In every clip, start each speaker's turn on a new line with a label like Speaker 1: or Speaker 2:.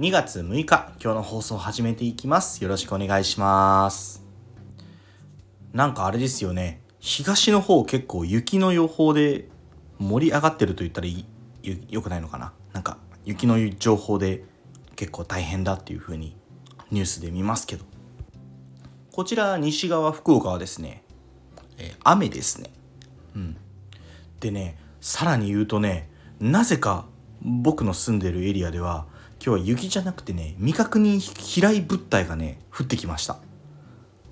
Speaker 1: 2月6日。今日の放送を始めていきます。よろしくお願いします。なんかあれですよね。東の方結構雪の予報で盛り上がってると言ったらよくないのかな。なんか雪の情報で結構大変だっていう風にニュースで見ますけど。こちら西側福岡はですね、え、雨ですね。うん。でねさらに言うとねなぜか僕の住んでるエリアでは今日は雪じゃなくてね未確認飛来物体がね降ってきました。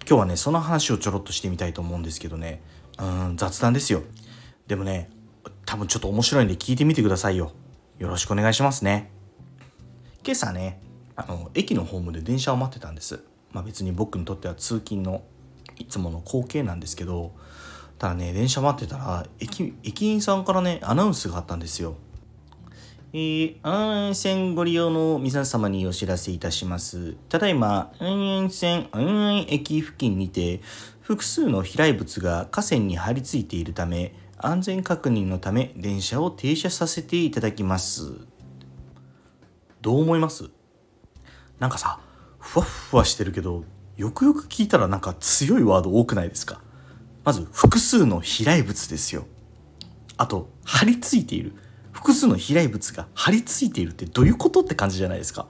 Speaker 1: 今日はねその話をちょろっとしてみたいと思うんですけどね。うん雑談ですよ。でもね多分ちょっと面白いんで聞いてみてくださいよ。よろしくお願いしますね。今朝ねあの駅のホームで電車を待ってたんです。まあ別に僕にとっては通勤のいつもの光景なんですけどただね電車待ってたら駅駅員さんからねアナウンスがあったんですよ。えー、安線ご利用の皆様にお知らせいたします。ただいま、安線安駅付近にて、複数の飛来物が河川に張り付いているため、安全確認のため電車を停車させていただきます。どう思います？なんかさ、ふわふわしてるけど、よくよく聞いたらなんか強いワード多くないですか？まず、複数の飛来物ですよ。あと、張り付いている。複数の飛来物が張り付いているってどういうことって感じじゃないですか。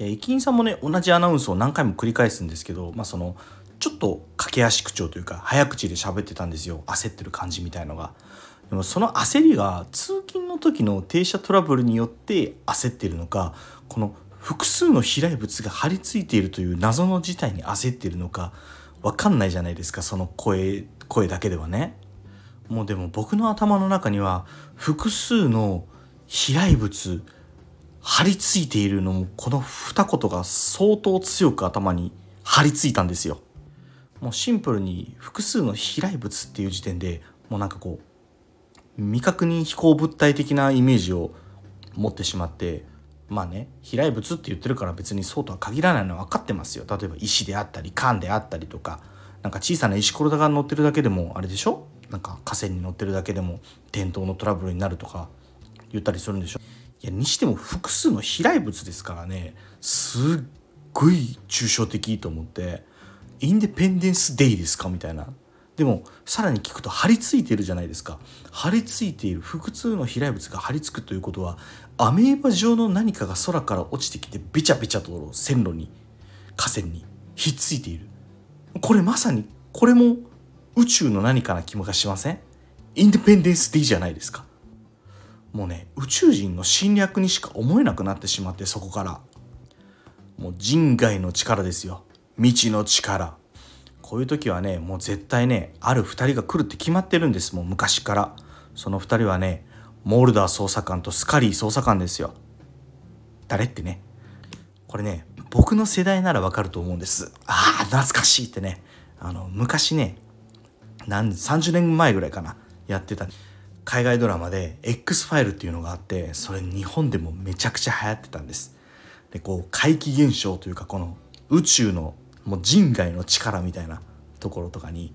Speaker 1: いや、駅員さんもね、同じアナウンスを何回も繰り返すんですけど、まあその、ちょっと駆け足口調というか、早口で喋ってたんですよ。焦ってる感じみたいのが。でもその焦りが通勤の時の停車トラブルによって焦ってるのか、この複数の飛来物が張り付いているという謎の事態に焦っているのか、わかんないじゃないですか、その声、声だけではね。もうでも僕の頭の中には複数の飛来物張り付いているのもこの二言が相当強く頭に張り付いたんですよ。もうシンプルに複数の飛来物っていう時点でもうなんかこう未確認飛行物体的なイメージを持ってしまってまあね飛来物って言ってるから別にそうとは限らないのは分かってますよ例えば石であったり缶であったりとかなんか小さな石ころが乗ってるだけでもあれでしょ？なんか河川に乗ってるだけでも転倒のトラブルになるとか言ったりするんでしょ。いやにしても複数の飛来物ですからねすっごい抽象的と思ってインデペンデンス・デイですか？みたいな。でもさらに聞くと張り付いてるじゃないですか。張り付いている複数の飛来物が張り付くということはアメーバ状の何かが空から落ちてきてべちゃべちゃと線路に河川にひっついている。これまさにこれも宇宙の何かな気もしません？インデペンデンス・デイじゃないですか。もうね宇宙人の侵略にしか思えなくなってしまってそこから。もう人外の力ですよ。未知の力。こういう時はねもう絶対ねある2人が来るって決まってるんです。もう昔から。その2人はねモルダー捜査官とスカリー捜査官ですよ。誰ってね。これね僕の世代ならわかると思うんです。ああ懐かしいってね。あの昔ね何30年前ぐらいかなやってた。海外ドラマで X ファイルっていうのがあってそれ日本でもめちゃくちゃ流行ってたんです。でこう怪奇現象というかこの宇宙のもう人外の力みたいなところとかに、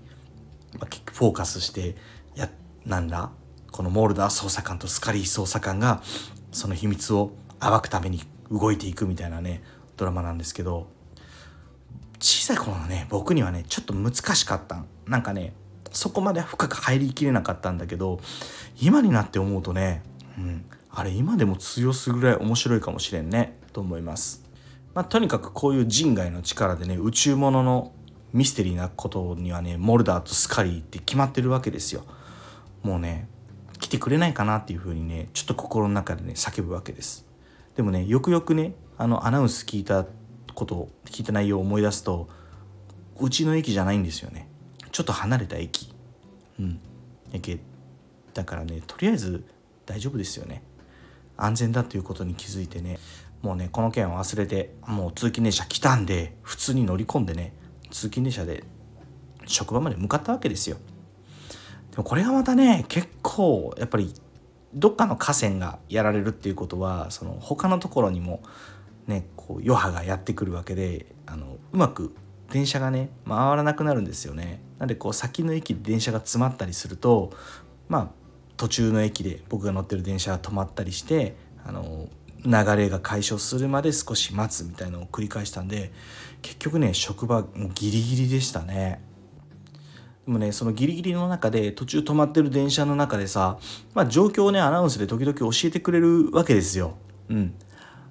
Speaker 1: まあ、フォーカスしてやなんだこのモールダー捜査官とスカリー捜査官がその秘密を暴くために動いていくみたいなねドラマなんですけど小さい頃のね僕にはねちょっと難しかったなんかねそこまで深く入りきれなかったんだけど今になって思うとね、うん、あれ今でも通用するぐらい面白いかもしれんねと思います。まあ、とにかくこういう人外の力でね宇宙物のミステリーなことにはねモルダーとスカリーって決まってるわけですよ。もうね来てくれないかなっていうふうにねちょっと心の中でね叫ぶわけです。でもねよくよくねあのアナウンス聞いたこと聞いた内容を思い出すとうちの駅じゃないんですよね。ちょっと離れた駅。うん。だからねとりあえず大丈夫ですよね。安全だということに気づいてね。もうねこの件を忘れてもう通勤電車来たんで普通に乗り込んでね通勤電車で職場まで向かったわけですよ。でもこれがまたね結構やっぱりどっかの河川がやられるっていうことはその他のところにもねこう余波がやってくるわけであのうまく電車がね回らなくなるんですよね。なんでこう先の駅で電車が詰まったりするとまあ途中の駅で僕が乗ってる電車が止まったりしてあの流れが解消するまで少し待つみたいのを繰り返したんで結局ね職場ギリギリでしたね。でもねそのギリギリの中で途中止まってる電車の中でさ、まあ、状況をねアナウンスで時々教えてくれるわけですよ。うん、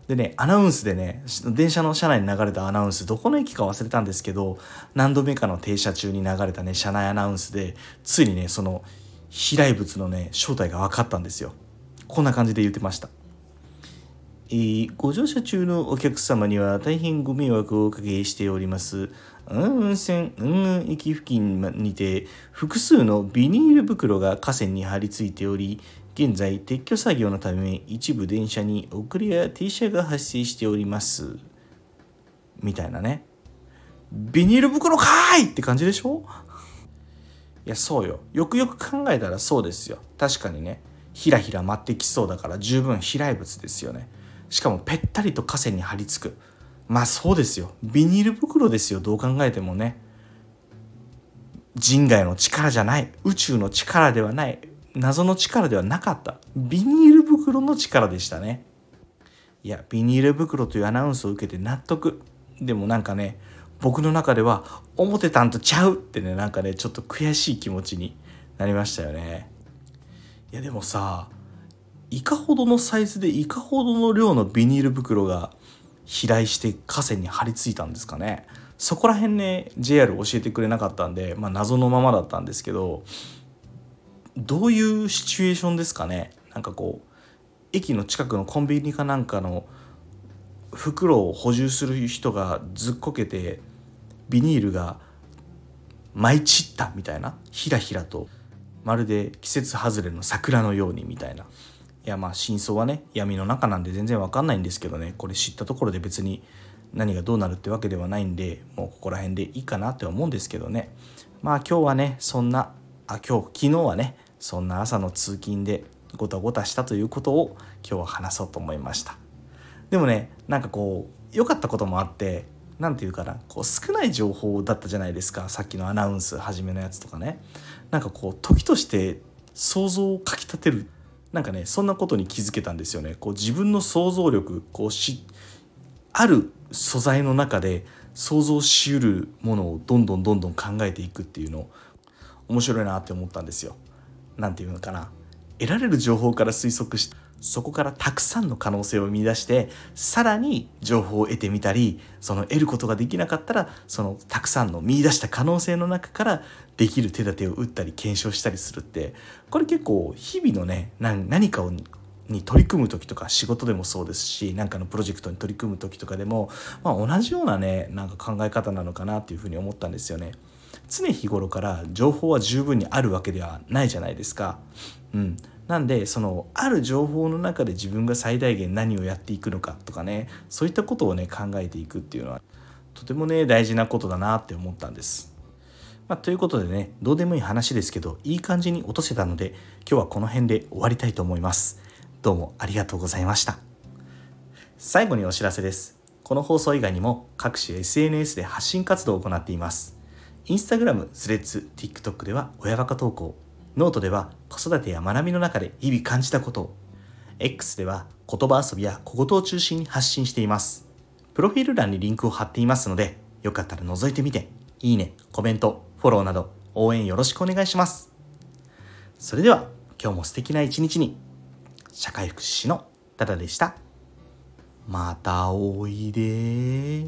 Speaker 1: でねアナウンスでね電車の車内に流れたアナウンスどこの駅か忘れたんですけど何度目かの停車中に流れたね車内アナウンスでついにねその飛来物のね正体が分かったんですよ。こんな感じで言ってました。えー、ご乗車中のお客様には大変ご迷惑をおかけしております。運線運駅付近にて複数のビニール袋が河川に張り付いており、現在撤去作業のため一部電車に遅れや停車が発生しております。みたいなね。ビニール袋かーいって感じでしょ？いや、そうよ。よくよく考えたらそうですよ。確かにね。ひらひら舞ってきそうだから十分飛来物ですよね。しかもぺったりと河川に張り付くまあそうですよビニール袋ですよどう考えてもね人外の力じゃない宇宙の力ではない謎の力ではなかった。ビニール袋の力でしたね。いやビニール袋というアナウンスを受けて納得。でもなんかね僕の中では思ってたんとちゃうってねなんかねちょっと悔しい気持ちになりましたよね。いやでもさいかほどのサイズでいかほどの量のビニール袋が飛来して河川に張り付いたんですかね。そこら辺ね JR 教えてくれなかったんで、まあ、謎のままだったんですけどどういうシチュエーションですかね？なんかこう駅の近くのコンビニかなんかの袋を補充する人がずっこけてビニールが舞い散ったみたいな？ひらひらと。まるで季節外れの桜のようにみたいな。いやまあ真相はね闇の中なんで全然わかんないんですけどね。これ知ったところで別に何がどうなるってわけではないんでもうここら辺でいいかなって思うんですけどね。まあ今日はねそんなあ今日昨日はねそんな朝の通勤でごたごたしたということを今日は話そうと思いましたでもねなんかこう良かったこともあって何て言うかなこう少ない情報だったじゃないですかさっきのアナウンス初めのやつとかねなんかこう時として想像をかきたてるなんかねそんなことに気づけたんですよね。こう自分の想像力こうしある素材の中で想像しうるものをどんどんどんどん考えていくっていうの面白いなって思ったんですよ。なんていうのかな得られる情報から推測してそこからたくさんの可能性を見出してさらに情報を得てみたりその得ることができなかったらそのたくさんの見出した可能性の中からできる手立てを打ったり検証したりするってこれ結構日々のね何かをに取り組む時とか仕事でもそうですし何かのプロジェクトに取り組む時とかでも、まあ、同じようなねなんか考え方なのかなっていうふうに思ったんですよね。常日頃から情報は十分にあるわけではないじゃないですか。うん、なんでそのある情報の中で自分が最大限何をやっていくのかとかねそういったことをね考えていくっていうのはとてもね大事なことだなって思ったんです。まあ、ということでねどうでもいい話ですけどいい感じに落とせたので今日はこの辺で終わりたいと思います。どうもありがとうございました。最後にお知らせです。この放送以外にも各種 SNS で発信活動を行っています。インスタグラム、スレッズ、TikTok では親バカ投稿、ノートでは子育てや学びの中で日々感じたことを、X では言葉遊びや小言を中心に発信しています。プロフィール欄にリンクを貼っていますので、よかったら覗いてみて、いいね、コメント、フォローなど応援よろしくお願いします。それでは今日も素敵な一日に、社会福祉士のダダでした。またおいで